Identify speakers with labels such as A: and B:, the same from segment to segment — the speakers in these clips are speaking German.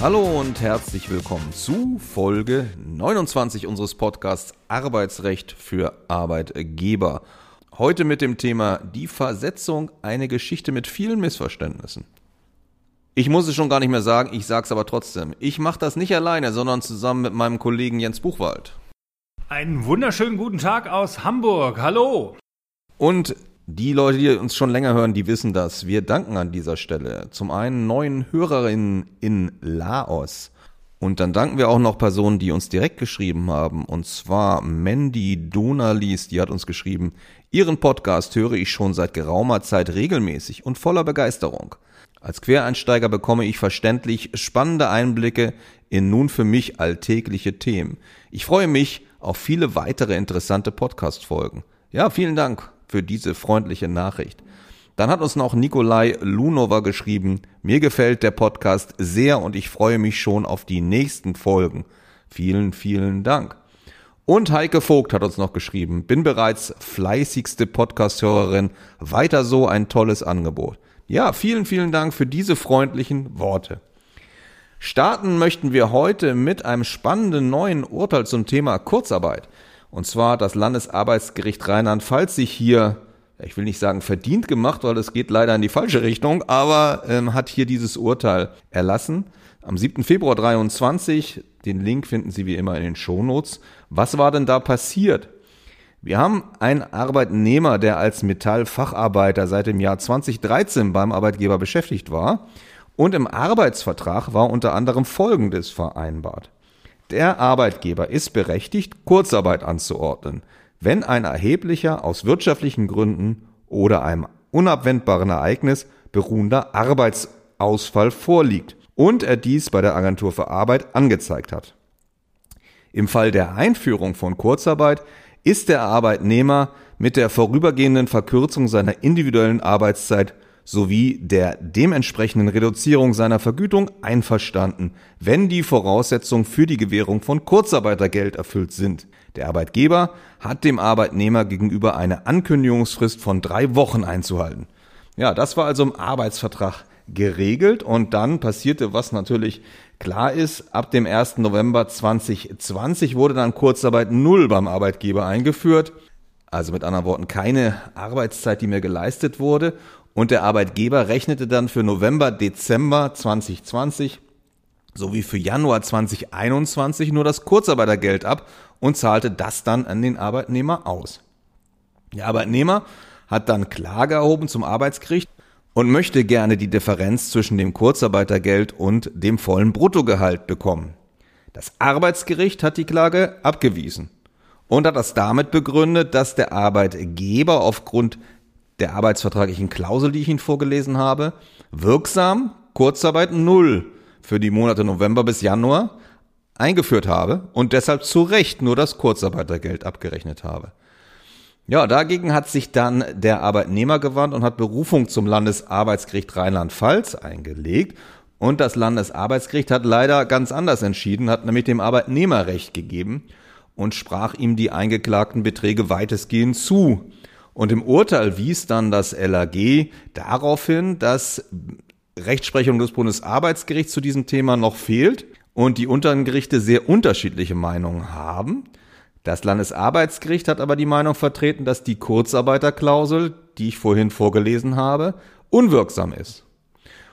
A: Hallo und herzlich willkommen zu Folge 29 unseres Podcasts Arbeitsrecht für Arbeitgeber. Heute mit dem Thema die Versetzung, eine Geschichte mit vielen Missverständnissen. Ich muss es schon gar nicht mehr sagen, ich sag's aber trotzdem. Ich mache das nicht alleine, sondern zusammen mit meinem Kollegen Jens Buchwald.
B: Einen wunderschönen guten Tag aus Hamburg. Hallo.
A: Und die Leute, die uns schon länger hören, die wissen das. Wir danken an dieser Stelle zum einen neuen Hörerinnen in Laos. Und dann danken wir auch noch Personen, die uns direkt geschrieben haben. Und zwar Mandy Donalis, die hat uns geschrieben, Ihren Podcast höre ich schon seit geraumer Zeit regelmäßig und voller Begeisterung. Als Quereinsteiger bekomme ich verständlich spannende Einblicke in nun für mich alltägliche Themen. Ich freue mich auf viele weitere interessante Podcast-Folgen. Ja, vielen Dank für diese freundliche Nachricht. Dann hat uns noch Nikolai Lunova geschrieben, mir gefällt der Podcast sehr und ich freue mich schon auf die nächsten Folgen. Vielen, vielen Dank. Und Heike Vogt hat uns noch geschrieben, bin bereits fleißigste Podcast-Hörerin, weiter so ein tolles Angebot. Ja, vielen, vielen Dank für diese freundlichen Worte. Starten möchten wir heute mit einem spannenden neuen Urteil zum Thema Kurzarbeit. Und zwar hat das Landesarbeitsgericht Rheinland-Pfalz sich hier, ich will nicht sagen verdient gemacht, weil es geht leider in die falsche Richtung, aber ähm, hat hier dieses Urteil erlassen. Am 7. Februar 23, den Link finden Sie wie immer in den Shownotes. Was war denn da passiert? Wir haben einen Arbeitnehmer, der als Metallfacharbeiter seit dem Jahr 2013 beim Arbeitgeber beschäftigt war. Und im Arbeitsvertrag war unter anderem Folgendes vereinbart. Der Arbeitgeber ist berechtigt, Kurzarbeit anzuordnen, wenn ein erheblicher aus wirtschaftlichen Gründen oder einem unabwendbaren Ereignis beruhender Arbeitsausfall vorliegt und er dies bei der Agentur für Arbeit angezeigt hat. Im Fall der Einführung von Kurzarbeit ist der Arbeitnehmer mit der vorübergehenden Verkürzung seiner individuellen Arbeitszeit sowie der dementsprechenden Reduzierung seiner Vergütung einverstanden, wenn die Voraussetzungen für die Gewährung von Kurzarbeitergeld erfüllt sind. Der Arbeitgeber hat dem Arbeitnehmer gegenüber eine Ankündigungsfrist von drei Wochen einzuhalten. Ja, das war also im Arbeitsvertrag geregelt und dann passierte, was natürlich klar ist, ab dem 1. November 2020 wurde dann Kurzarbeit Null beim Arbeitgeber eingeführt. Also mit anderen Worten keine Arbeitszeit, die mir geleistet wurde. Und der Arbeitgeber rechnete dann für November, Dezember 2020 sowie für Januar 2021 nur das Kurzarbeitergeld ab und zahlte das dann an den Arbeitnehmer aus. Der Arbeitnehmer hat dann Klage erhoben zum Arbeitsgericht und möchte gerne die Differenz zwischen dem Kurzarbeitergeld und dem vollen Bruttogehalt bekommen. Das Arbeitsgericht hat die Klage abgewiesen und hat das damit begründet, dass der Arbeitgeber aufgrund der arbeitsvertraglichen Klausel, die ich Ihnen vorgelesen habe, wirksam Kurzarbeit null für die Monate November bis Januar eingeführt habe und deshalb zu Recht nur das Kurzarbeitergeld abgerechnet habe. Ja, dagegen hat sich dann der Arbeitnehmer gewandt und hat Berufung zum Landesarbeitsgericht Rheinland-Pfalz eingelegt. Und das Landesarbeitsgericht hat leider ganz anders entschieden, hat nämlich dem Arbeitnehmer Recht gegeben und sprach ihm die eingeklagten Beträge weitestgehend zu. Und im Urteil wies dann das LAG darauf hin, dass Rechtsprechung des Bundesarbeitsgerichts zu diesem Thema noch fehlt und die unteren Gerichte sehr unterschiedliche Meinungen haben. Das Landesarbeitsgericht hat aber die Meinung vertreten, dass die Kurzarbeiterklausel, die ich vorhin vorgelesen habe, unwirksam ist.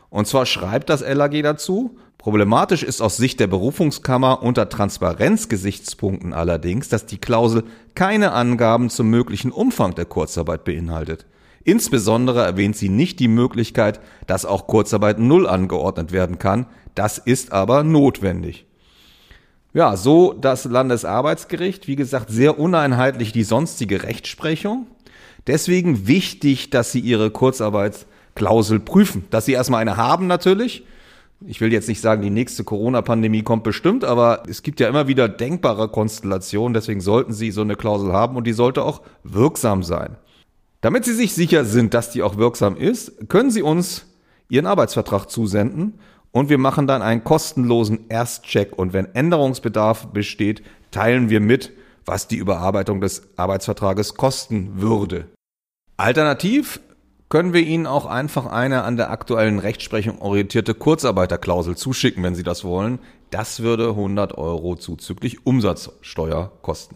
A: Und zwar schreibt das LAG dazu, Problematisch ist aus Sicht der Berufungskammer unter Transparenzgesichtspunkten allerdings, dass die Klausel keine Angaben zum möglichen Umfang der Kurzarbeit beinhaltet. Insbesondere erwähnt sie nicht die Möglichkeit, dass auch Kurzarbeit Null angeordnet werden kann. Das ist aber notwendig. Ja, so das Landesarbeitsgericht. Wie gesagt, sehr uneinheitlich die sonstige Rechtsprechung. Deswegen wichtig, dass Sie Ihre Kurzarbeitsklausel prüfen. Dass Sie erstmal eine haben natürlich ich will jetzt nicht sagen, die nächste Corona-Pandemie kommt bestimmt, aber es gibt ja immer wieder denkbare Konstellationen, deswegen sollten Sie so eine Klausel haben und die sollte auch wirksam sein. Damit Sie sich sicher sind, dass die auch wirksam ist, können Sie uns Ihren Arbeitsvertrag zusenden und wir machen dann einen kostenlosen Erstcheck und wenn Änderungsbedarf besteht, teilen wir mit, was die Überarbeitung des Arbeitsvertrages kosten würde. Alternativ können wir Ihnen auch einfach eine an der aktuellen Rechtsprechung orientierte Kurzarbeiterklausel zuschicken, wenn Sie das wollen. Das würde 100 Euro zuzüglich Umsatzsteuer kosten.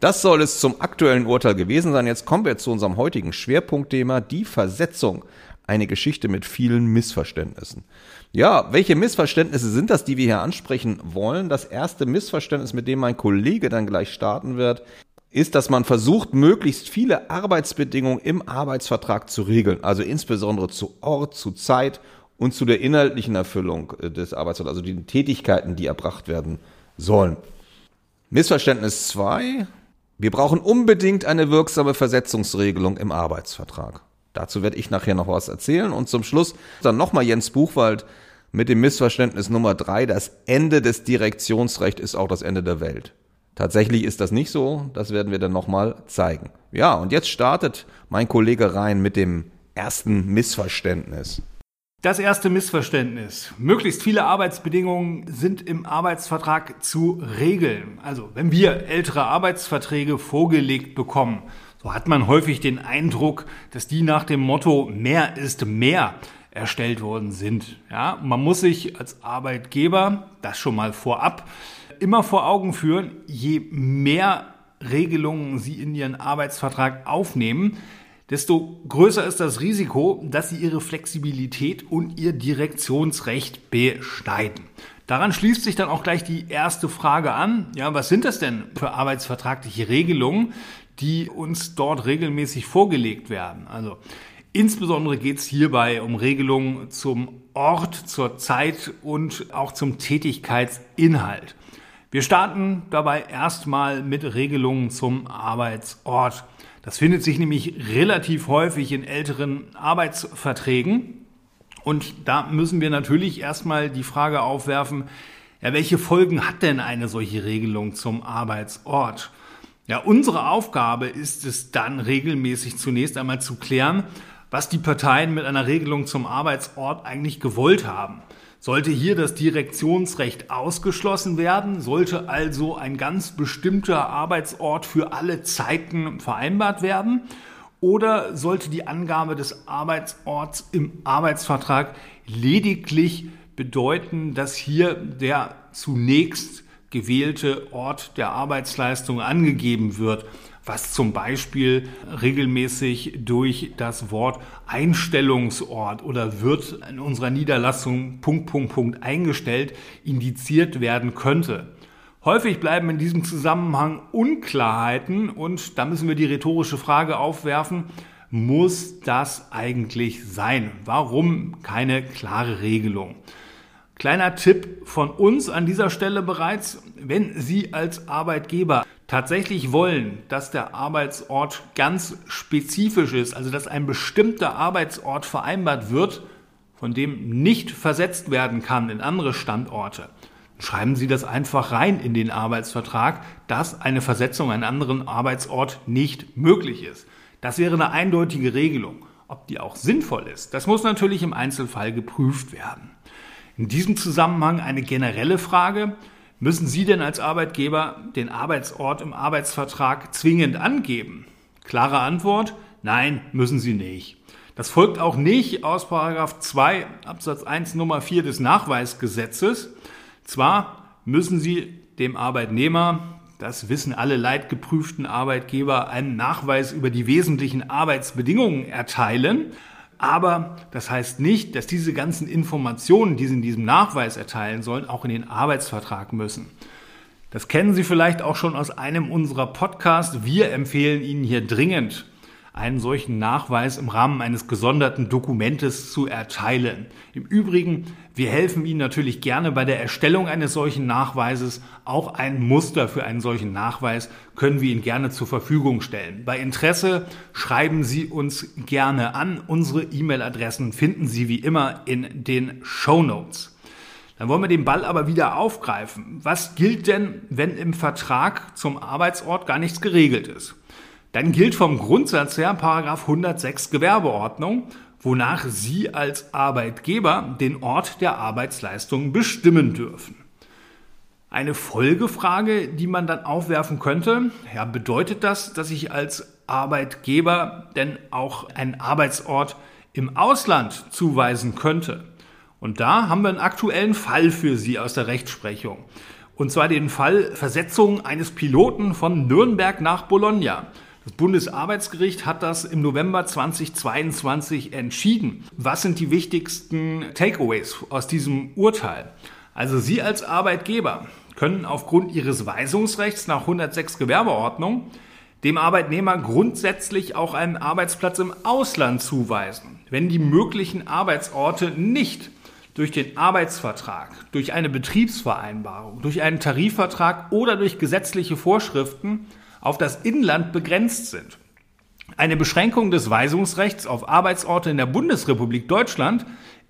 A: Das soll es zum aktuellen Urteil gewesen sein. Jetzt kommen wir zu unserem heutigen Schwerpunktthema, die Versetzung. Eine Geschichte mit vielen Missverständnissen. Ja, welche Missverständnisse sind das, die wir hier ansprechen wollen? Das erste Missverständnis, mit dem mein Kollege dann gleich starten wird, ist, dass man versucht, möglichst viele Arbeitsbedingungen im Arbeitsvertrag zu regeln, also insbesondere zu Ort, zu Zeit und zu der inhaltlichen Erfüllung äh, des Arbeitsvertrags, also die Tätigkeiten, die erbracht werden sollen. Missverständnis zwei: Wir brauchen unbedingt eine wirksame Versetzungsregelung im Arbeitsvertrag. Dazu werde ich nachher noch was erzählen und zum Schluss dann nochmal Jens Buchwald mit dem Missverständnis Nummer drei: Das Ende des Direktionsrechts ist auch das Ende der Welt. Tatsächlich ist das nicht so, das werden wir dann nochmal zeigen. Ja, und jetzt startet mein Kollege rein mit dem ersten Missverständnis.
B: Das erste Missverständnis. Möglichst viele Arbeitsbedingungen sind im Arbeitsvertrag zu regeln. Also wenn wir ältere Arbeitsverträge vorgelegt bekommen, so hat man häufig den Eindruck, dass die nach dem Motto mehr ist mehr erstellt worden sind. Ja, man muss sich als Arbeitgeber, das schon mal vorab, immer vor Augen führen, je mehr Regelungen Sie in Ihren Arbeitsvertrag aufnehmen, desto größer ist das Risiko, dass Sie Ihre Flexibilität und Ihr Direktionsrecht beschneiden. Daran schließt sich dann auch gleich die erste Frage an. Ja, was sind das denn für arbeitsvertragliche Regelungen, die uns dort regelmäßig vorgelegt werden? Also insbesondere geht es hierbei um Regelungen zum Ort, zur Zeit und auch zum Tätigkeitsinhalt. Wir starten dabei erstmal mit Regelungen zum Arbeitsort. Das findet sich nämlich relativ häufig in älteren Arbeitsverträgen. Und da müssen wir natürlich erstmal die Frage aufwerfen, ja, welche Folgen hat denn eine solche Regelung zum Arbeitsort? Ja, unsere Aufgabe ist es dann regelmäßig zunächst einmal zu klären, was die Parteien mit einer Regelung zum Arbeitsort eigentlich gewollt haben. Sollte hier das Direktionsrecht ausgeschlossen werden, sollte also ein ganz bestimmter Arbeitsort für alle Zeiten vereinbart werden, oder sollte die Angabe des Arbeitsorts im Arbeitsvertrag lediglich bedeuten, dass hier der zunächst gewählte Ort der Arbeitsleistung angegeben wird was zum Beispiel regelmäßig durch das Wort Einstellungsort oder wird in unserer Niederlassung Punkt, Punkt, Punkt eingestellt, indiziert werden könnte. Häufig bleiben in diesem Zusammenhang Unklarheiten und da müssen wir die rhetorische Frage aufwerfen, muss das eigentlich sein? Warum keine klare Regelung? Kleiner Tipp von uns an dieser Stelle bereits, wenn Sie als Arbeitgeber tatsächlich wollen, dass der Arbeitsort ganz spezifisch ist, also dass ein bestimmter Arbeitsort vereinbart wird, von dem nicht versetzt werden kann in andere Standorte, schreiben Sie das einfach rein in den Arbeitsvertrag, dass eine Versetzung an einen anderen Arbeitsort nicht möglich ist. Das wäre eine eindeutige Regelung. Ob die auch sinnvoll ist, das muss natürlich im Einzelfall geprüft werden. In diesem Zusammenhang eine generelle Frage. Müssen Sie denn als Arbeitgeber den Arbeitsort im Arbeitsvertrag zwingend angeben? Klare Antwort, nein, müssen Sie nicht. Das folgt auch nicht aus 2 Absatz 1 Nummer 4 des Nachweisgesetzes. Zwar müssen Sie dem Arbeitnehmer, das wissen alle leidgeprüften Arbeitgeber, einen Nachweis über die wesentlichen Arbeitsbedingungen erteilen, aber das heißt nicht, dass diese ganzen Informationen, die Sie in diesem Nachweis erteilen sollen, auch in den Arbeitsvertrag müssen. Das kennen Sie vielleicht auch schon aus einem unserer Podcasts. Wir empfehlen Ihnen hier dringend, einen solchen Nachweis im Rahmen eines gesonderten Dokumentes zu erteilen. Im Übrigen, wir helfen Ihnen natürlich gerne bei der Erstellung eines solchen Nachweises. Auch ein Muster für einen solchen Nachweis können wir Ihnen gerne zur Verfügung stellen. Bei Interesse schreiben Sie uns gerne an. Unsere E-Mail-Adressen finden Sie wie immer in den Show Notes. Dann wollen wir den Ball aber wieder aufgreifen. Was gilt denn, wenn im Vertrag zum Arbeitsort gar nichts geregelt ist? Dann gilt vom Grundsatz her Paragraph 106 Gewerbeordnung, wonach Sie als Arbeitgeber den Ort der Arbeitsleistung bestimmen dürfen. Eine Folgefrage, die man dann aufwerfen könnte, ja, bedeutet das, dass ich als Arbeitgeber denn auch einen Arbeitsort im Ausland zuweisen könnte? Und da haben wir einen aktuellen Fall für Sie aus der Rechtsprechung. Und zwar den Fall Versetzung eines Piloten von Nürnberg nach Bologna. Das Bundesarbeitsgericht hat das im November 2022 entschieden. Was sind die wichtigsten Takeaways aus diesem Urteil? Also Sie als Arbeitgeber können aufgrund Ihres Weisungsrechts nach 106 Gewerbeordnung dem Arbeitnehmer grundsätzlich auch einen Arbeitsplatz im Ausland zuweisen, wenn die möglichen Arbeitsorte nicht durch den Arbeitsvertrag, durch eine Betriebsvereinbarung, durch einen Tarifvertrag oder durch gesetzliche Vorschriften auf das Inland begrenzt sind. Eine Beschränkung des Weisungsrechts auf Arbeitsorte in der Bundesrepublik Deutschland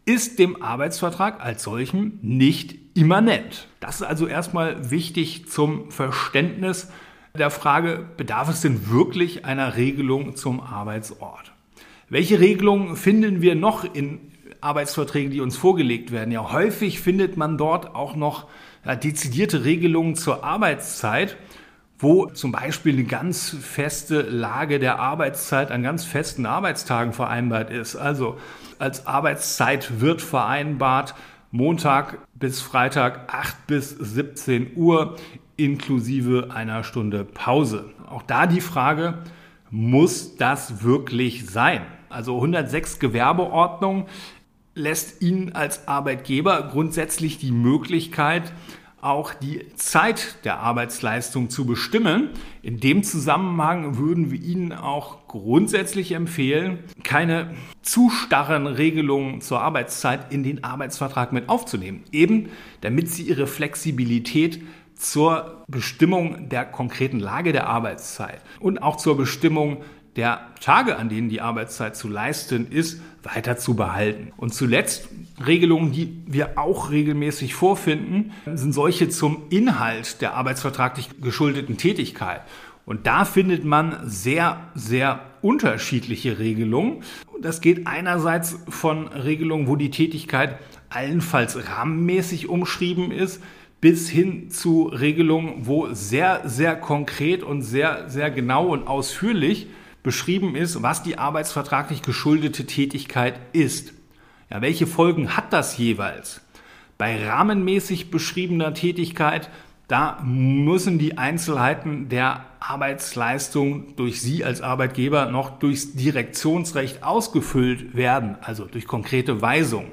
B: ist dem Arbeitsvertrag als solchem nicht immanent. Das ist also erstmal wichtig zum Verständnis der Frage, bedarf es denn wirklich einer Regelung zum Arbeitsort? Welche Regelungen finden wir noch in Arbeitsverträgen, die uns vorgelegt werden. Ja, häufig findet man dort auch noch ja, dezidierte Regelungen zur Arbeitszeit, wo zum Beispiel eine ganz feste Lage der Arbeitszeit an ganz festen Arbeitstagen vereinbart ist. Also als Arbeitszeit wird vereinbart Montag bis Freitag 8 bis 17 Uhr inklusive einer Stunde Pause. Auch da die Frage, muss das wirklich sein? Also 106 Gewerbeordnung lässt Ihnen als Arbeitgeber grundsätzlich die Möglichkeit, auch die Zeit der Arbeitsleistung zu bestimmen. In dem Zusammenhang würden wir Ihnen auch grundsätzlich empfehlen, keine zu starren Regelungen zur Arbeitszeit in den Arbeitsvertrag mit aufzunehmen. Eben damit Sie Ihre Flexibilität zur Bestimmung der konkreten Lage der Arbeitszeit und auch zur Bestimmung der Tage, an denen die Arbeitszeit zu leisten ist, weiter zu behalten. Und zuletzt Regelungen, die wir auch regelmäßig vorfinden, sind solche zum Inhalt der arbeitsvertraglich geschuldeten Tätigkeit. Und da findet man sehr, sehr unterschiedliche Regelungen. Das geht einerseits von Regelungen, wo die Tätigkeit allenfalls rahmenmäßig umschrieben ist, bis hin zu Regelungen, wo sehr, sehr konkret und sehr, sehr genau und ausführlich beschrieben ist, was die arbeitsvertraglich geschuldete Tätigkeit ist. Ja, welche Folgen hat das jeweils? Bei rahmenmäßig beschriebener Tätigkeit, da müssen die Einzelheiten der Arbeitsleistung durch Sie als Arbeitgeber noch durchs Direktionsrecht ausgefüllt werden, also durch konkrete Weisungen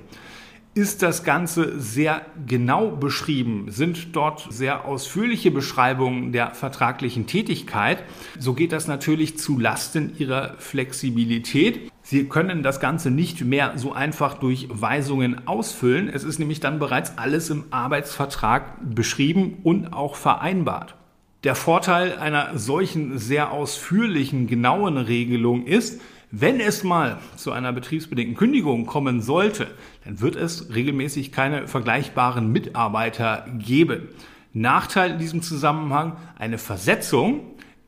B: ist das Ganze sehr genau beschrieben, sind dort sehr ausführliche Beschreibungen der vertraglichen Tätigkeit. So geht das natürlich zu Lasten ihrer Flexibilität. Sie können das Ganze nicht mehr so einfach durch Weisungen ausfüllen. Es ist nämlich dann bereits alles im Arbeitsvertrag beschrieben und auch vereinbart. Der Vorteil einer solchen sehr ausführlichen, genauen Regelung ist, wenn es mal zu einer betriebsbedingten Kündigung kommen sollte, dann wird es regelmäßig keine vergleichbaren Mitarbeiter geben. Nachteil in diesem Zusammenhang, eine Versetzung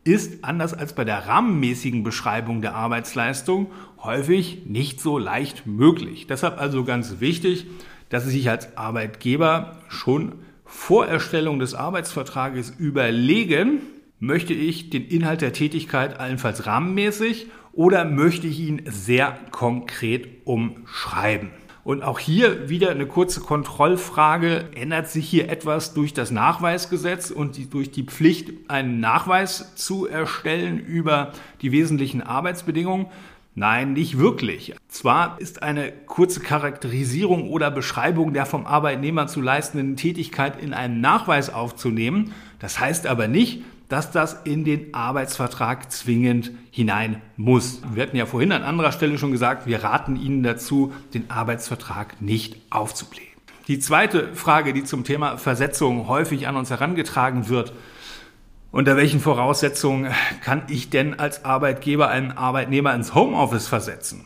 B: ist anders als bei der rahmenmäßigen Beschreibung der Arbeitsleistung häufig nicht so leicht möglich. Deshalb also ganz wichtig, dass Sie sich als Arbeitgeber schon vor Erstellung des Arbeitsvertrages überlegen, möchte ich den Inhalt der Tätigkeit allenfalls rahmenmäßig oder möchte ich ihn sehr konkret umschreiben? Und auch hier wieder eine kurze Kontrollfrage. Ändert sich hier etwas durch das Nachweisgesetz und die, durch die Pflicht, einen Nachweis zu erstellen über die wesentlichen Arbeitsbedingungen? Nein, nicht wirklich. Zwar ist eine kurze Charakterisierung oder Beschreibung der vom Arbeitnehmer zu leistenden Tätigkeit in einen Nachweis aufzunehmen, das heißt aber nicht, dass das in den Arbeitsvertrag zwingend hinein muss. Wir hatten ja vorhin an anderer Stelle schon gesagt, wir raten Ihnen dazu, den Arbeitsvertrag nicht aufzublähen. Die zweite Frage, die zum Thema Versetzung häufig an uns herangetragen wird, unter welchen Voraussetzungen kann ich denn als Arbeitgeber einen Arbeitnehmer ins Homeoffice versetzen?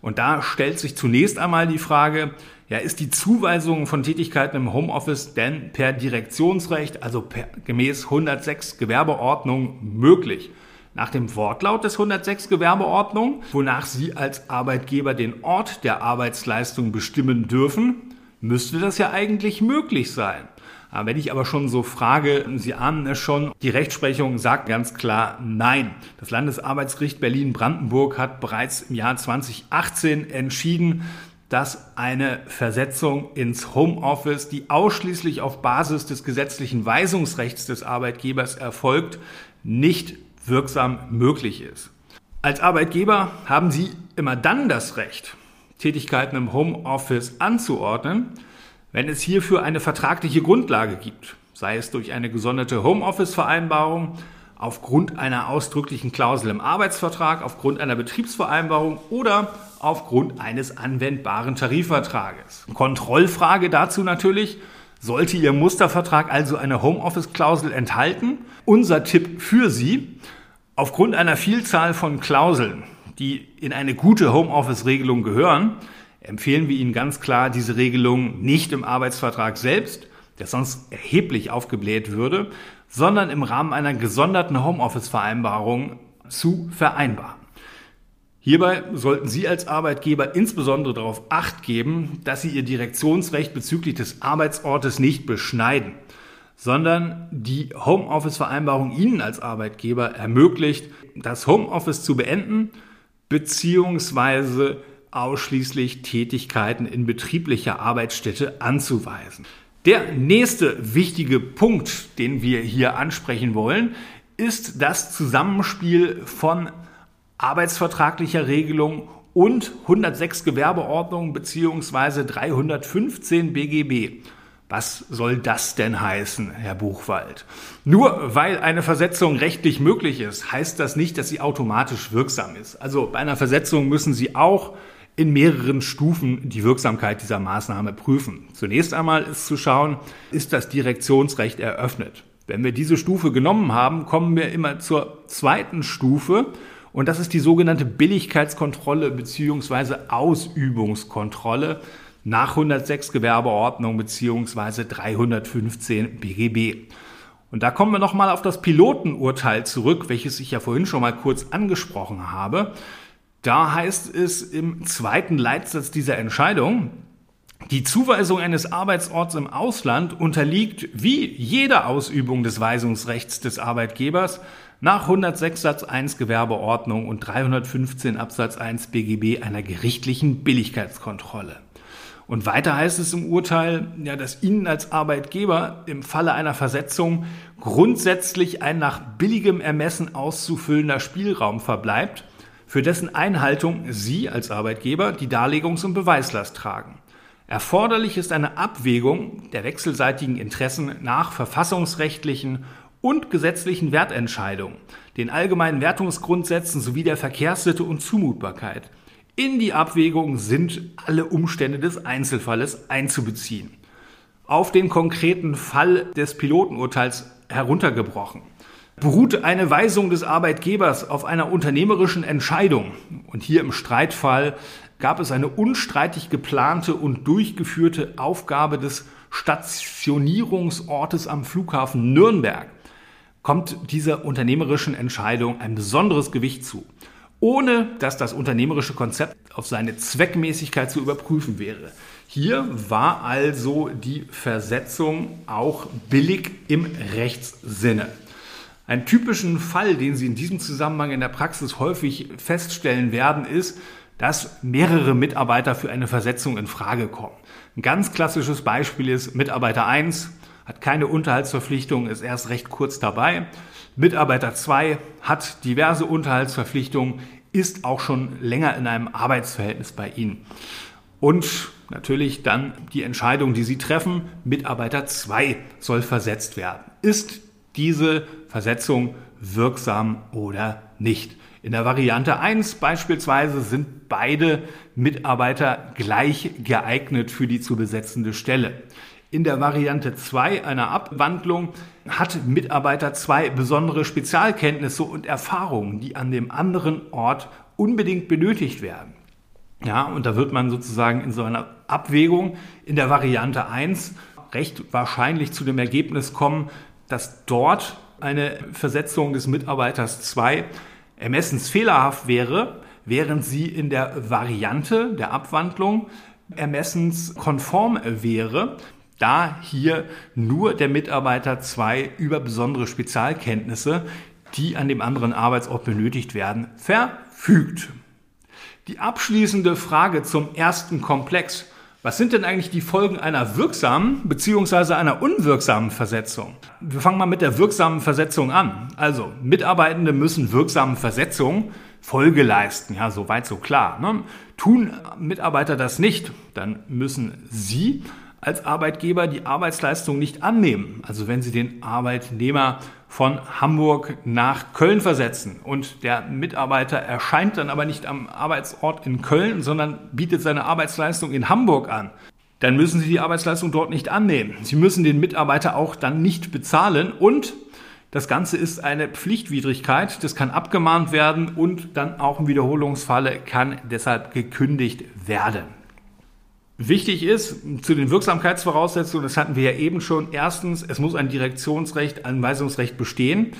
B: Und da stellt sich zunächst einmal die Frage, ja, ist die Zuweisung von Tätigkeiten im Homeoffice denn per Direktionsrecht, also per, gemäß 106 Gewerbeordnung möglich? Nach dem Wortlaut des 106 Gewerbeordnung, wonach Sie als Arbeitgeber den Ort der Arbeitsleistung bestimmen dürfen, müsste das ja eigentlich möglich sein. Wenn ich aber schon so frage, Sie ahnen es schon, die Rechtsprechung sagt ganz klar Nein. Das Landesarbeitsgericht Berlin-Brandenburg hat bereits im Jahr 2018 entschieden, dass eine Versetzung ins Homeoffice, die ausschließlich auf Basis des gesetzlichen Weisungsrechts des Arbeitgebers erfolgt, nicht wirksam möglich ist. Als Arbeitgeber haben Sie immer dann das Recht, Tätigkeiten im Homeoffice anzuordnen, wenn es hierfür eine vertragliche Grundlage gibt, sei es durch eine gesonderte Homeoffice-Vereinbarung, aufgrund einer ausdrücklichen Klausel im Arbeitsvertrag, aufgrund einer Betriebsvereinbarung oder aufgrund eines anwendbaren Tarifvertrages. Kontrollfrage dazu natürlich, sollte Ihr Mustervertrag also eine Homeoffice-Klausel enthalten? Unser Tipp für Sie, aufgrund einer Vielzahl von Klauseln, die in eine gute Homeoffice-Regelung gehören, empfehlen wir Ihnen ganz klar diese Regelung nicht im Arbeitsvertrag selbst, der sonst erheblich aufgebläht würde, sondern im Rahmen einer gesonderten Homeoffice-Vereinbarung zu vereinbaren. Hierbei sollten Sie als Arbeitgeber insbesondere darauf acht geben, dass Sie Ihr Direktionsrecht bezüglich des Arbeitsortes nicht beschneiden, sondern die Homeoffice-Vereinbarung Ihnen als Arbeitgeber ermöglicht, das Homeoffice zu beenden beziehungsweise ausschließlich Tätigkeiten in betrieblicher Arbeitsstätte anzuweisen. Der nächste wichtige Punkt, den wir hier ansprechen wollen, ist das Zusammenspiel von arbeitsvertraglicher Regelung und 106 Gewerbeordnung bzw. 315 BGB. Was soll das denn heißen, Herr Buchwald? Nur weil eine Versetzung rechtlich möglich ist, heißt das nicht, dass sie automatisch wirksam ist. Also bei einer Versetzung müssen Sie auch in mehreren Stufen die Wirksamkeit dieser Maßnahme prüfen. Zunächst einmal ist zu schauen, ist das Direktionsrecht eröffnet. Wenn wir diese Stufe genommen haben, kommen wir immer zur zweiten Stufe und das ist die sogenannte Billigkeitskontrolle bzw. Ausübungskontrolle nach 106 Gewerbeordnung bzw. 315 BGB. Und da kommen wir nochmal auf das Pilotenurteil zurück, welches ich ja vorhin schon mal kurz angesprochen habe. Da heißt es im zweiten Leitsatz dieser Entscheidung, die Zuweisung eines Arbeitsorts im Ausland unterliegt wie jede Ausübung des Weisungsrechts des Arbeitgebers nach 106 Satz 1 Gewerbeordnung und 315 Absatz 1 BGB einer gerichtlichen Billigkeitskontrolle. Und weiter heißt es im Urteil, ja, dass Ihnen als Arbeitgeber im Falle einer Versetzung grundsätzlich ein nach billigem Ermessen auszufüllender Spielraum verbleibt, für dessen Einhaltung Sie als Arbeitgeber die Darlegungs- und Beweislast tragen. Erforderlich ist eine Abwägung der wechselseitigen Interessen nach verfassungsrechtlichen und gesetzlichen Wertentscheidungen, den allgemeinen Wertungsgrundsätzen sowie der Verkehrssitte und Zumutbarkeit. In die Abwägung sind alle Umstände des Einzelfalles einzubeziehen. Auf den konkreten Fall des Pilotenurteils heruntergebrochen. Beruht eine Weisung des Arbeitgebers auf einer unternehmerischen Entscheidung und hier im Streitfall gab es eine unstreitig geplante und durchgeführte Aufgabe des Stationierungsortes am Flughafen Nürnberg, kommt dieser unternehmerischen Entscheidung ein besonderes Gewicht zu ohne dass das unternehmerische Konzept auf seine Zweckmäßigkeit zu überprüfen wäre. Hier war also die Versetzung auch billig im Rechtssinne. Ein typischen Fall, den Sie in diesem Zusammenhang in der Praxis häufig feststellen werden, ist, dass mehrere Mitarbeiter für eine Versetzung in Frage kommen. Ein ganz klassisches Beispiel ist Mitarbeiter 1 hat keine Unterhaltsverpflichtung, ist erst recht kurz dabei. Mitarbeiter 2 hat diverse Unterhaltsverpflichtungen, ist auch schon länger in einem Arbeitsverhältnis bei Ihnen. Und natürlich dann die Entscheidung, die Sie treffen, Mitarbeiter 2 soll versetzt werden. Ist diese Versetzung wirksam oder nicht? In der Variante 1 beispielsweise sind beide Mitarbeiter gleich geeignet für die zu besetzende Stelle. In der Variante 2 einer Abwandlung hat Mitarbeiter 2 besondere Spezialkenntnisse und Erfahrungen, die an dem anderen Ort unbedingt benötigt werden. Ja, und da wird man sozusagen in so einer Abwägung in der Variante 1 recht wahrscheinlich zu dem Ergebnis kommen, dass dort eine Versetzung des Mitarbeiters 2 ermessensfehlerhaft wäre, während sie in der Variante der Abwandlung ermessenskonform wäre. Da hier nur der Mitarbeiter zwei über besondere Spezialkenntnisse, die an dem anderen Arbeitsort benötigt werden, verfügt. Die abschließende Frage zum ersten Komplex. Was sind denn eigentlich die Folgen einer wirksamen bzw. einer unwirksamen Versetzung? Wir fangen mal mit der wirksamen Versetzung an. Also, Mitarbeitende müssen wirksamen Versetzungen Folge leisten. Ja, soweit so klar. Ne? Tun Mitarbeiter das nicht, dann müssen sie als Arbeitgeber die Arbeitsleistung nicht annehmen. Also wenn Sie den Arbeitnehmer von Hamburg nach Köln versetzen und der Mitarbeiter erscheint dann aber nicht am Arbeitsort in Köln, sondern bietet seine Arbeitsleistung in Hamburg an, dann müssen Sie die Arbeitsleistung dort nicht annehmen. Sie müssen den Mitarbeiter auch dann nicht bezahlen und das Ganze ist eine Pflichtwidrigkeit, das kann abgemahnt werden und dann auch im Wiederholungsfalle kann deshalb gekündigt werden. Wichtig ist zu den Wirksamkeitsvoraussetzungen, das hatten wir ja eben schon. Erstens, es muss ein Direktionsrecht, ein Weisungsrecht bestehen.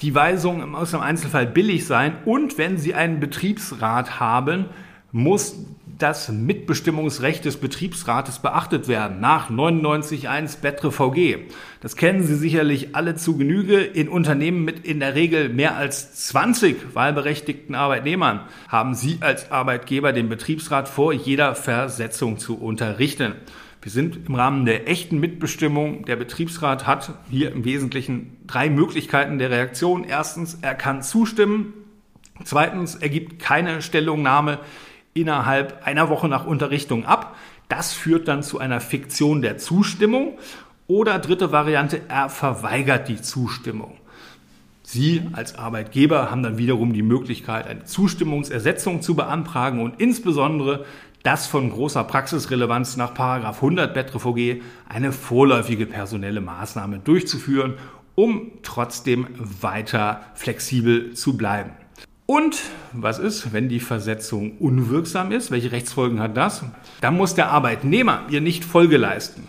B: Die Weisung muss im Einzelfall billig sein und wenn Sie einen Betriebsrat haben, muss das Mitbestimmungsrecht des Betriebsrates beachtet werden nach 99.1 Betre VG. Das kennen Sie sicherlich alle zu Genüge. In Unternehmen mit in der Regel mehr als 20 wahlberechtigten Arbeitnehmern haben Sie als Arbeitgeber den Betriebsrat vor jeder Versetzung zu unterrichten. Wir sind im Rahmen der echten Mitbestimmung. Der Betriebsrat hat hier im Wesentlichen drei Möglichkeiten der Reaktion. Erstens, er kann zustimmen. Zweitens, er gibt keine Stellungnahme innerhalb einer Woche nach Unterrichtung ab. Das führt dann zu einer Fiktion der Zustimmung. Oder dritte Variante, er verweigert die Zustimmung. Sie als Arbeitgeber haben dann wiederum die Möglichkeit, eine Zustimmungsersetzung zu beantragen und insbesondere das von großer Praxisrelevanz nach 100 BetreVG eine vorläufige personelle Maßnahme durchzuführen, um trotzdem weiter flexibel zu bleiben. Und was ist, wenn die Versetzung unwirksam ist? Welche Rechtsfolgen hat das? Dann muss der Arbeitnehmer ihr nicht Folge leisten.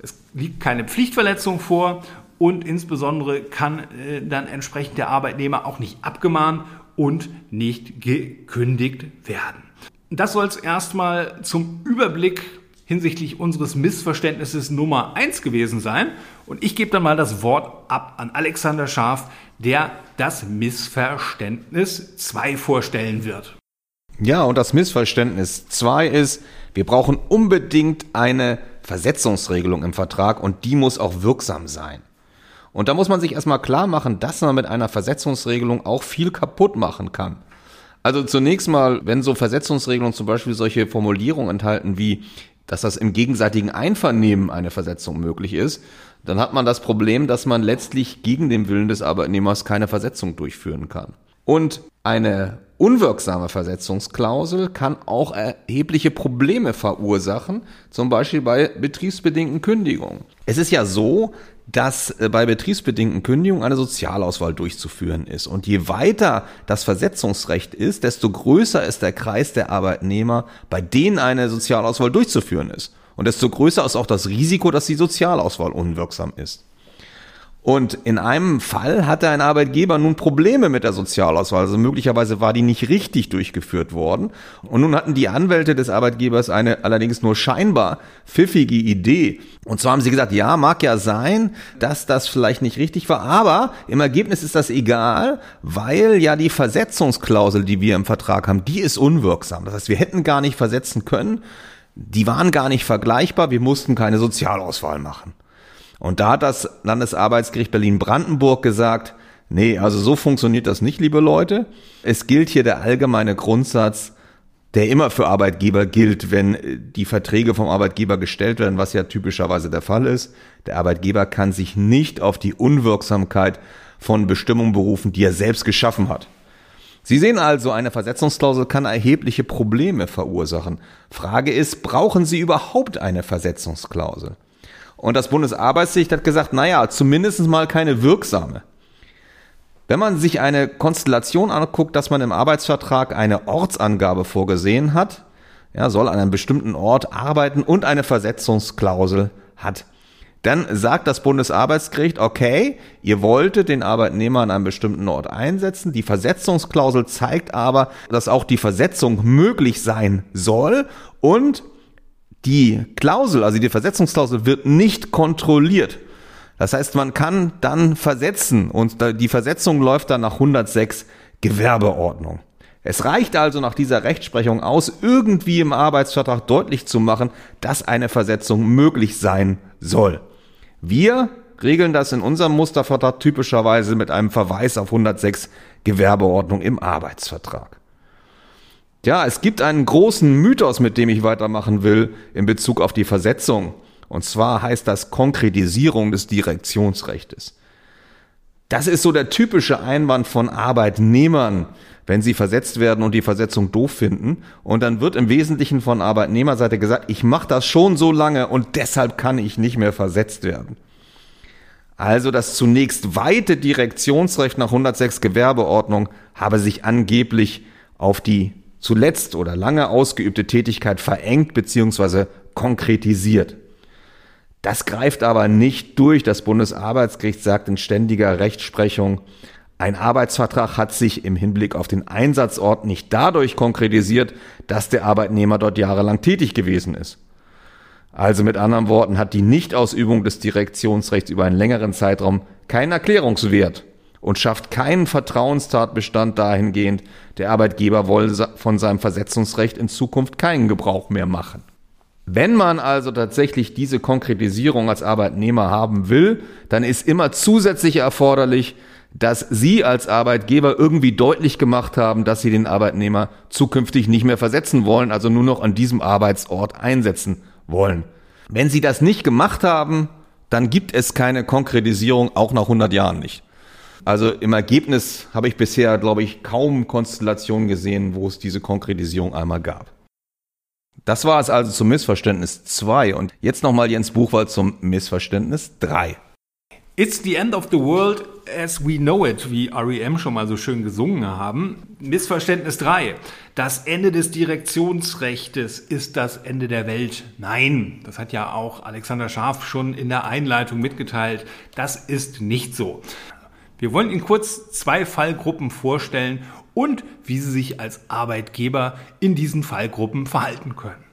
B: Es liegt keine Pflichtverletzung vor und insbesondere kann äh, dann entsprechend der Arbeitnehmer auch nicht abgemahnt und nicht gekündigt werden. Das soll es erstmal zum Überblick hinsichtlich unseres Missverständnisses Nummer eins gewesen sein. Und ich gebe dann mal das Wort ab an Alexander Scharf, der das Missverständnis 2 vorstellen wird.
A: Ja, und das Missverständnis 2 ist, wir brauchen unbedingt eine Versetzungsregelung im Vertrag und die muss auch wirksam sein. Und da muss man sich erstmal klar machen, dass man mit einer Versetzungsregelung auch viel kaputt machen kann. Also zunächst mal, wenn so Versetzungsregelungen zum Beispiel solche Formulierungen enthalten wie, dass das im gegenseitigen Einvernehmen eine Versetzung möglich ist, dann hat man das Problem, dass man letztlich gegen den Willen des Arbeitnehmers keine Versetzung durchführen kann. Und eine unwirksame Versetzungsklausel kann auch erhebliche Probleme verursachen, zum Beispiel bei betriebsbedingten Kündigungen. Es ist ja so, dass äh, bei betriebsbedingten Kündigungen eine Sozialauswahl durchzuführen ist. Und je weiter das Versetzungsrecht ist, desto größer ist der Kreis der Arbeitnehmer, bei denen eine Sozialauswahl durchzuführen ist. Und desto größer ist auch das Risiko, dass die Sozialauswahl unwirksam ist. Und in einem Fall hatte ein Arbeitgeber nun Probleme mit der Sozialauswahl. Also möglicherweise war die nicht richtig durchgeführt worden. Und nun hatten die Anwälte des Arbeitgebers eine allerdings nur scheinbar pfiffige Idee. Und zwar haben sie gesagt, ja, mag ja sein, dass das vielleicht nicht richtig war, aber im Ergebnis ist das egal, weil ja die Versetzungsklausel, die wir im Vertrag haben, die ist unwirksam. Das heißt, wir hätten gar nicht versetzen können die waren gar nicht vergleichbar, wir mussten keine Sozialauswahl machen. Und da hat das Landesarbeitsgericht Berlin-Brandenburg gesagt, nee, also so funktioniert das nicht, liebe Leute. Es gilt hier der allgemeine Grundsatz, der immer für Arbeitgeber gilt, wenn die Verträge vom Arbeitgeber gestellt werden, was ja typischerweise der Fall ist. Der Arbeitgeber kann sich nicht auf die Unwirksamkeit von Bestimmungen berufen, die er selbst geschaffen hat. Sie sehen also, eine Versetzungsklausel kann erhebliche Probleme verursachen. Frage ist, brauchen Sie überhaupt eine Versetzungsklausel? Und das Bundesarbeitsgericht hat gesagt, naja, zumindest mal keine wirksame. Wenn man sich eine Konstellation anguckt, dass man im Arbeitsvertrag eine Ortsangabe vorgesehen hat, ja, soll an einem bestimmten Ort arbeiten und eine Versetzungsklausel hat, dann sagt das Bundesarbeitsgericht, okay, ihr wolltet den Arbeitnehmer an einem bestimmten Ort einsetzen. Die Versetzungsklausel zeigt aber, dass auch die Versetzung möglich sein soll und Die Klausel, also die Versetzungsklausel, wird nicht kontrolliert. Das heißt, man kann dann versetzen und die Versetzung läuft dann nach 106 Gewerbeordnung. Es reicht also nach dieser Rechtsprechung aus, irgendwie im Arbeitsvertrag deutlich zu machen, dass eine Versetzung möglich sein soll. Wir regeln das in unserem Mustervertrag typischerweise mit einem Verweis auf 106 Gewerbeordnung im Arbeitsvertrag. Ja, es gibt einen großen Mythos, mit dem ich weitermachen will, in Bezug auf die Versetzung. Und zwar heißt das Konkretisierung des Direktionsrechtes. Das ist so der typische Einwand von Arbeitnehmern, wenn sie versetzt werden und die Versetzung doof finden. Und dann wird im Wesentlichen von Arbeitnehmerseite gesagt, ich mache das schon so lange und deshalb kann ich nicht mehr versetzt werden. Also das zunächst weite Direktionsrecht nach 106 Gewerbeordnung habe sich angeblich auf die zuletzt oder lange ausgeübte Tätigkeit verengt bzw. konkretisiert. Das greift aber nicht durch. Das Bundesarbeitsgericht sagt in ständiger Rechtsprechung, ein Arbeitsvertrag hat sich im Hinblick auf den Einsatzort nicht dadurch konkretisiert, dass der Arbeitnehmer dort jahrelang tätig gewesen ist. Also mit anderen Worten hat die Nichtausübung des Direktionsrechts über einen längeren Zeitraum keinen Erklärungswert und schafft keinen Vertrauenstatbestand dahingehend, der Arbeitgeber wolle von seinem Versetzungsrecht in Zukunft keinen Gebrauch mehr machen. Wenn man also tatsächlich diese Konkretisierung als Arbeitnehmer haben will, dann ist immer zusätzlich erforderlich, dass Sie als Arbeitgeber irgendwie deutlich gemacht haben, dass Sie den Arbeitnehmer zukünftig nicht mehr versetzen wollen, also nur noch an diesem Arbeitsort einsetzen wollen. Wenn Sie das nicht gemacht haben, dann gibt es keine Konkretisierung, auch nach 100 Jahren nicht. Also im Ergebnis habe ich bisher, glaube ich, kaum Konstellationen gesehen, wo es diese Konkretisierung einmal gab. Das war es also zum Missverständnis 2 und jetzt nochmal Jens Buchwald zum Missverständnis 3.
B: It's the end of the world as we know it, wie REM schon mal so schön gesungen haben. Missverständnis 3. Das Ende des Direktionsrechtes ist das Ende der Welt. Nein, das hat ja auch Alexander Scharf schon in der Einleitung mitgeteilt. Das ist nicht so. Wir wollen Ihnen kurz zwei Fallgruppen vorstellen und wie Sie sich als Arbeitgeber in diesen Fallgruppen verhalten können.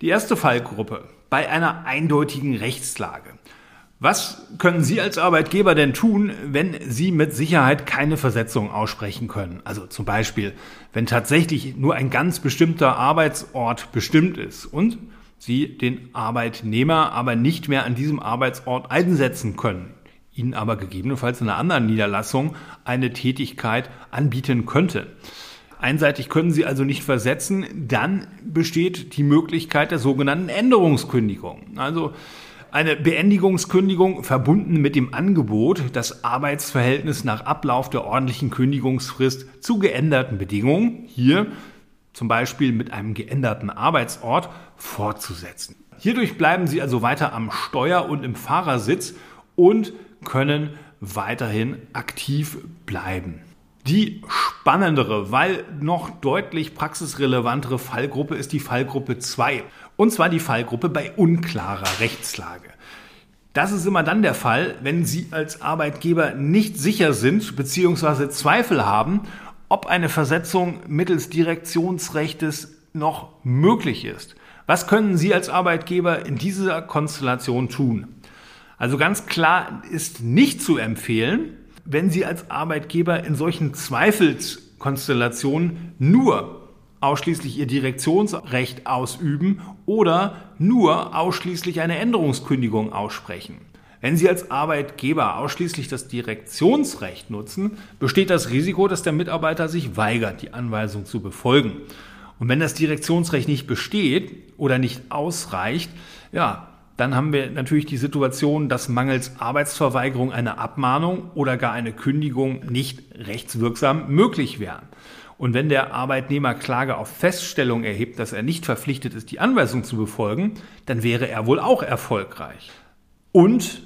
B: Die erste Fallgruppe bei einer eindeutigen Rechtslage. Was können Sie als Arbeitgeber denn tun, wenn Sie mit Sicherheit keine Versetzung aussprechen können? Also zum Beispiel, wenn tatsächlich nur ein ganz bestimmter Arbeitsort bestimmt ist und Sie den Arbeitnehmer aber nicht mehr an diesem Arbeitsort einsetzen können, Ihnen aber gegebenenfalls in einer anderen Niederlassung eine Tätigkeit anbieten könnte. Einseitig können Sie also nicht versetzen, dann besteht die Möglichkeit der sogenannten Änderungskündigung. Also eine Beendigungskündigung verbunden mit dem Angebot, das Arbeitsverhältnis nach Ablauf der ordentlichen Kündigungsfrist zu geänderten Bedingungen, hier zum Beispiel mit einem geänderten Arbeitsort, fortzusetzen. Hierdurch bleiben Sie also weiter am Steuer und im Fahrersitz und können weiterhin aktiv bleiben. Die spannendere, weil noch deutlich praxisrelevantere Fallgruppe ist die Fallgruppe 2. Und zwar die Fallgruppe bei unklarer Rechtslage. Das ist immer dann der Fall, wenn Sie als Arbeitgeber nicht sicher sind bzw. Zweifel haben, ob eine Versetzung mittels Direktionsrechtes noch möglich ist. Was können Sie als Arbeitgeber in dieser Konstellation tun? Also ganz klar ist nicht zu empfehlen, wenn Sie als Arbeitgeber in solchen Zweifelskonstellationen nur ausschließlich ihr Direktionsrecht ausüben oder nur ausschließlich eine Änderungskündigung aussprechen. Wenn Sie als Arbeitgeber ausschließlich das Direktionsrecht nutzen, besteht das Risiko, dass der Mitarbeiter sich weigert, die Anweisung zu befolgen. Und wenn das Direktionsrecht nicht besteht oder nicht ausreicht, ja, dann haben wir natürlich die Situation, dass mangels Arbeitsverweigerung eine Abmahnung oder gar eine Kündigung nicht rechtswirksam möglich wären. Und wenn der Arbeitnehmer Klage auf Feststellung erhebt, dass er nicht verpflichtet ist, die Anweisung zu befolgen, dann wäre er wohl auch erfolgreich. Und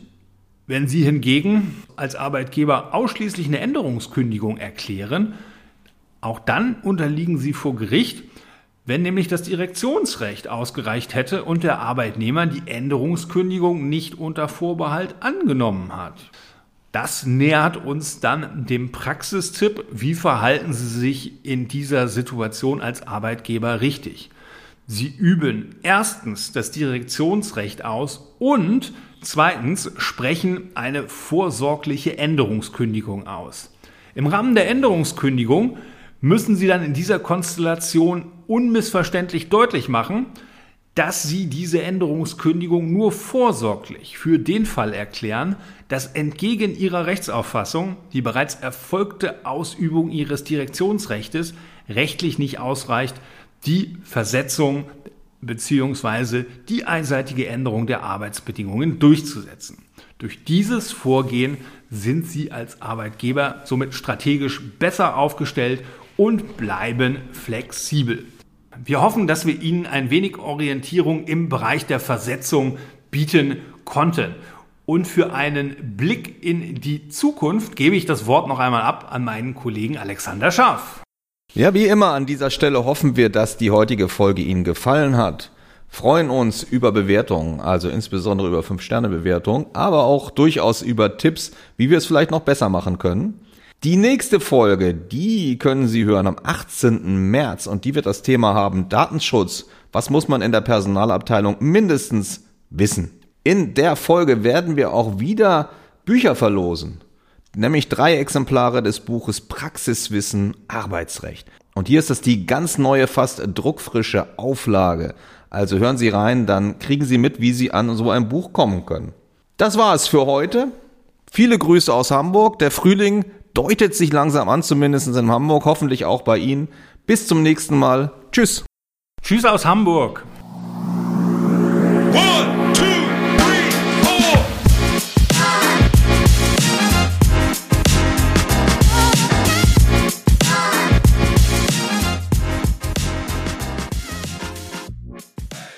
B: wenn Sie hingegen als Arbeitgeber ausschließlich eine Änderungskündigung erklären, auch dann unterliegen Sie vor Gericht, wenn nämlich das Direktionsrecht ausgereicht hätte und der Arbeitnehmer die Änderungskündigung nicht unter Vorbehalt angenommen hat. Das nähert uns dann dem Praxistipp, wie verhalten Sie sich in dieser Situation als Arbeitgeber richtig. Sie üben erstens das Direktionsrecht aus und zweitens sprechen eine vorsorgliche Änderungskündigung aus. Im Rahmen der Änderungskündigung müssen Sie dann in dieser Konstellation unmissverständlich deutlich machen, dass Sie diese Änderungskündigung nur vorsorglich für den Fall erklären, dass entgegen Ihrer Rechtsauffassung die bereits erfolgte Ausübung Ihres Direktionsrechtes rechtlich nicht ausreicht, die Versetzung bzw. die einseitige Änderung der Arbeitsbedingungen durchzusetzen. Durch dieses Vorgehen sind Sie als Arbeitgeber somit strategisch besser aufgestellt und bleiben flexibel. Wir hoffen, dass wir Ihnen ein wenig Orientierung im Bereich der Versetzung bieten konnten. Und für einen Blick in die Zukunft gebe ich das Wort noch einmal ab an meinen Kollegen Alexander Scharf.
A: Ja, wie immer an dieser Stelle hoffen wir, dass die heutige Folge Ihnen gefallen hat. Freuen uns über Bewertungen, also insbesondere über 5-Sterne-Bewertungen, aber auch durchaus über Tipps, wie wir es vielleicht noch besser machen können. Die nächste Folge, die können Sie hören am 18. März und die wird das Thema haben Datenschutz. Was muss man in der Personalabteilung mindestens wissen? In der Folge werden wir auch wieder Bücher verlosen, nämlich drei Exemplare des Buches Praxiswissen Arbeitsrecht. Und hier ist das die ganz neue, fast druckfrische Auflage. Also hören Sie rein, dann kriegen Sie mit, wie Sie an so ein Buch kommen können. Das war es für heute. Viele Grüße aus Hamburg. Der Frühling deutet sich langsam an, zumindest in Hamburg, hoffentlich auch bei Ihnen. Bis zum nächsten Mal. Tschüss.
B: Tschüss aus Hamburg.